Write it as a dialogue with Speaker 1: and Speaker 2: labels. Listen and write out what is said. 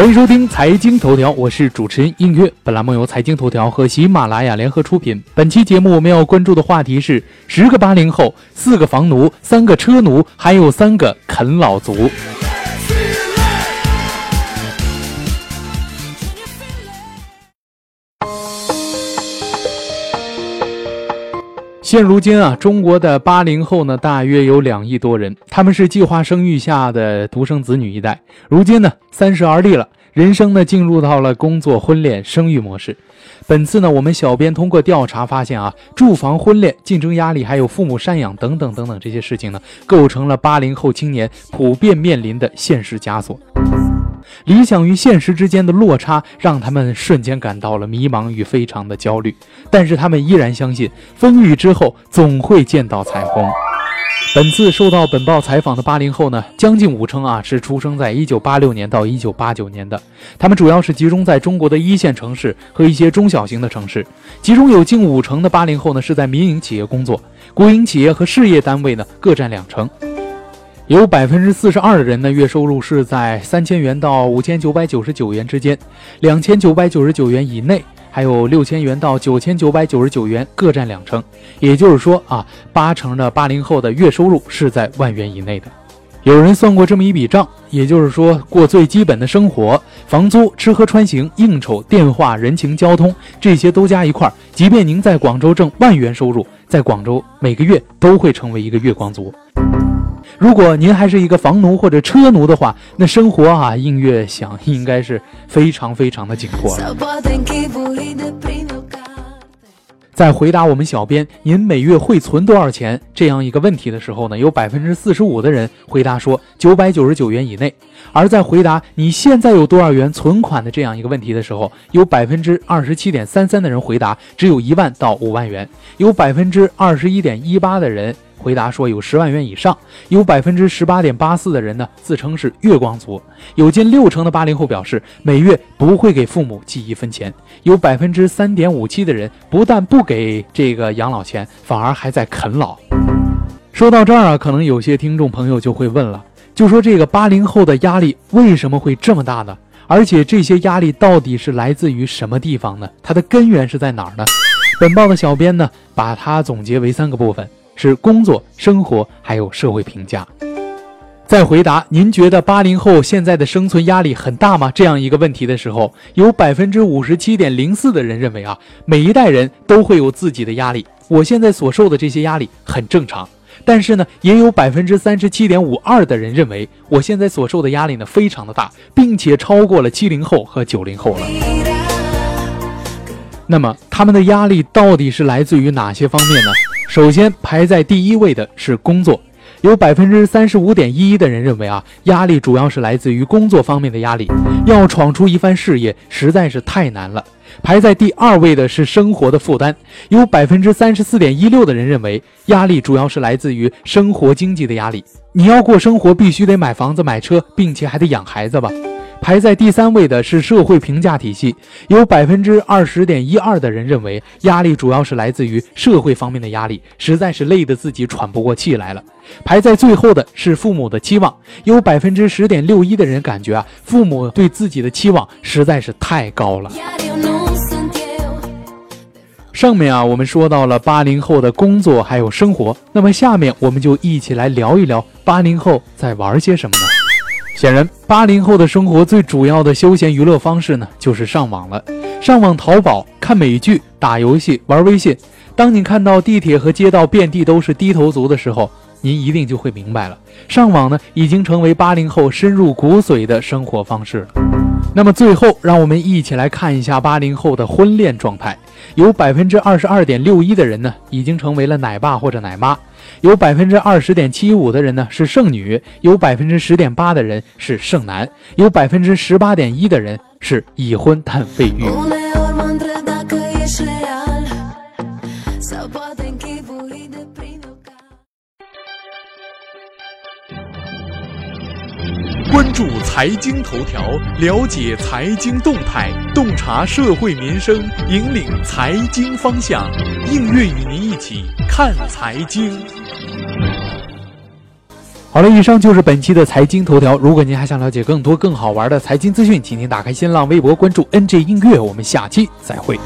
Speaker 1: 欢迎收听财经头条，我是主持人应乐。本栏目由财经头条和喜马拉雅联合出品。本期节目我们要关注的话题是：十个八零后，四个房奴，三个车奴，还有三个啃老族。现如今啊，中国的八零后呢，大约有两亿多人，他们是计划生育下的独生子女一代。如今呢，三十而立了，人生呢，进入到了工作、婚恋、生育模式。本次呢，我们小编通过调查发现啊，住房、婚恋、竞争压力，还有父母赡养等等等等这些事情呢，构成了八零后青年普遍面临的现实枷锁。理想与现实之间的落差，让他们瞬间感到了迷茫与非常的焦虑。但是他们依然相信，风雨之后总会见到彩虹。本次受到本报采访的八零后呢，将近五成啊是出生在一九八六年到一九八九年的。他们主要是集中在中国的一线城市和一些中小型的城市，其中有近五成的八零后呢是在民营企业工作，国营企业和事业单位呢各占两成。有百分之四十二的人呢，月收入是在三千元到五千九百九十九元之间，两千九百九十九元以内，还有六千元到九千九百九十九元各占两成。也就是说啊，八成的八零后的月收入是在万元以内的。有人算过这么一笔账，也就是说，过最基本的生活，房租、吃喝穿行、应酬、电话、人情、交通这些都加一块儿，即便您在广州挣万元收入，在广州每个月都会成为一个月光族。如果您还是一个房奴或者车奴的话，那生活啊，应月想应该是非常非常的紧迫了。在回答我们小编“您每月会存多少钱”这样一个问题的时候呢，有百分之四十五的人回答说九百九十九元以内；而在回答“你现在有多少元存款”的这样一个问题的时候，有百分之二十七点三三的人回答只有一万到五万元，有百分之二十一点一八的人。回答说有十万元以上，有百分之十八点八四的人呢自称是月光族，有近六成的八零后表示每月不会给父母寄一分钱，有百分之三点五七的人不但不给这个养老钱，反而还在啃老。说到这儿啊，可能有些听众朋友就会问了，就说这个八零后的压力为什么会这么大呢？而且这些压力到底是来自于什么地方呢？它的根源是在哪儿呢？本报的小编呢，把它总结为三个部分。是工作、生活，还有社会评价。在回答“您觉得八零后现在的生存压力很大吗？”这样一个问题的时候，有百分之五十七点零四的人认为啊，每一代人都会有自己的压力。我现在所受的这些压力很正常。但是呢，也有百分之三十七点五二的人认为，我现在所受的压力呢非常的大，并且超过了七零后和九零后了。那么他们的压力到底是来自于哪些方面呢？首先排在第一位的是工作，有百分之三十五点一一的人认为啊，压力主要是来自于工作方面的压力，要闯出一番事业实在是太难了。排在第二位的是生活的负担，有百分之三十四点一六的人认为压力主要是来自于生活经济的压力，你要过生活必须得买房子买车，并且还得养孩子吧。排在第三位的是社会评价体系，有百分之二十点一二的人认为压力主要是来自于社会方面的压力，实在是累得自己喘不过气来了。排在最后的是父母的期望，有百分之十点六一的人感觉啊，父母对自己的期望实在是太高了。上面啊，我们说到了八零后的工作还有生活，那么下面我们就一起来聊一聊八零后在玩些什么呢？显然，八零后的生活最主要的休闲娱乐方式呢，就是上网了。上网淘宝、看美剧、打游戏、玩微信。当你看到地铁和街道遍地都是低头族的时候，您一定就会明白了，上网呢已经成为八零后深入骨髓的生活方式。那么最后，让我们一起来看一下八零后的婚恋状态。有百分之二十二点六一的人呢，已经成为了奶爸或者奶妈；有百分之二十点七五的人呢是剩女；有百分之十点八的人是剩男；有百分之十八点一的人是已婚但未育。关注财经头条，了解财经动态，洞察社会民生，引领财经方向。映月与您一起看财经。好了，以上就是本期的财经头条。如果您还想了解更多更好玩的财经资讯，请您打开新浪微博关注 NJ 映月。我们下期再会。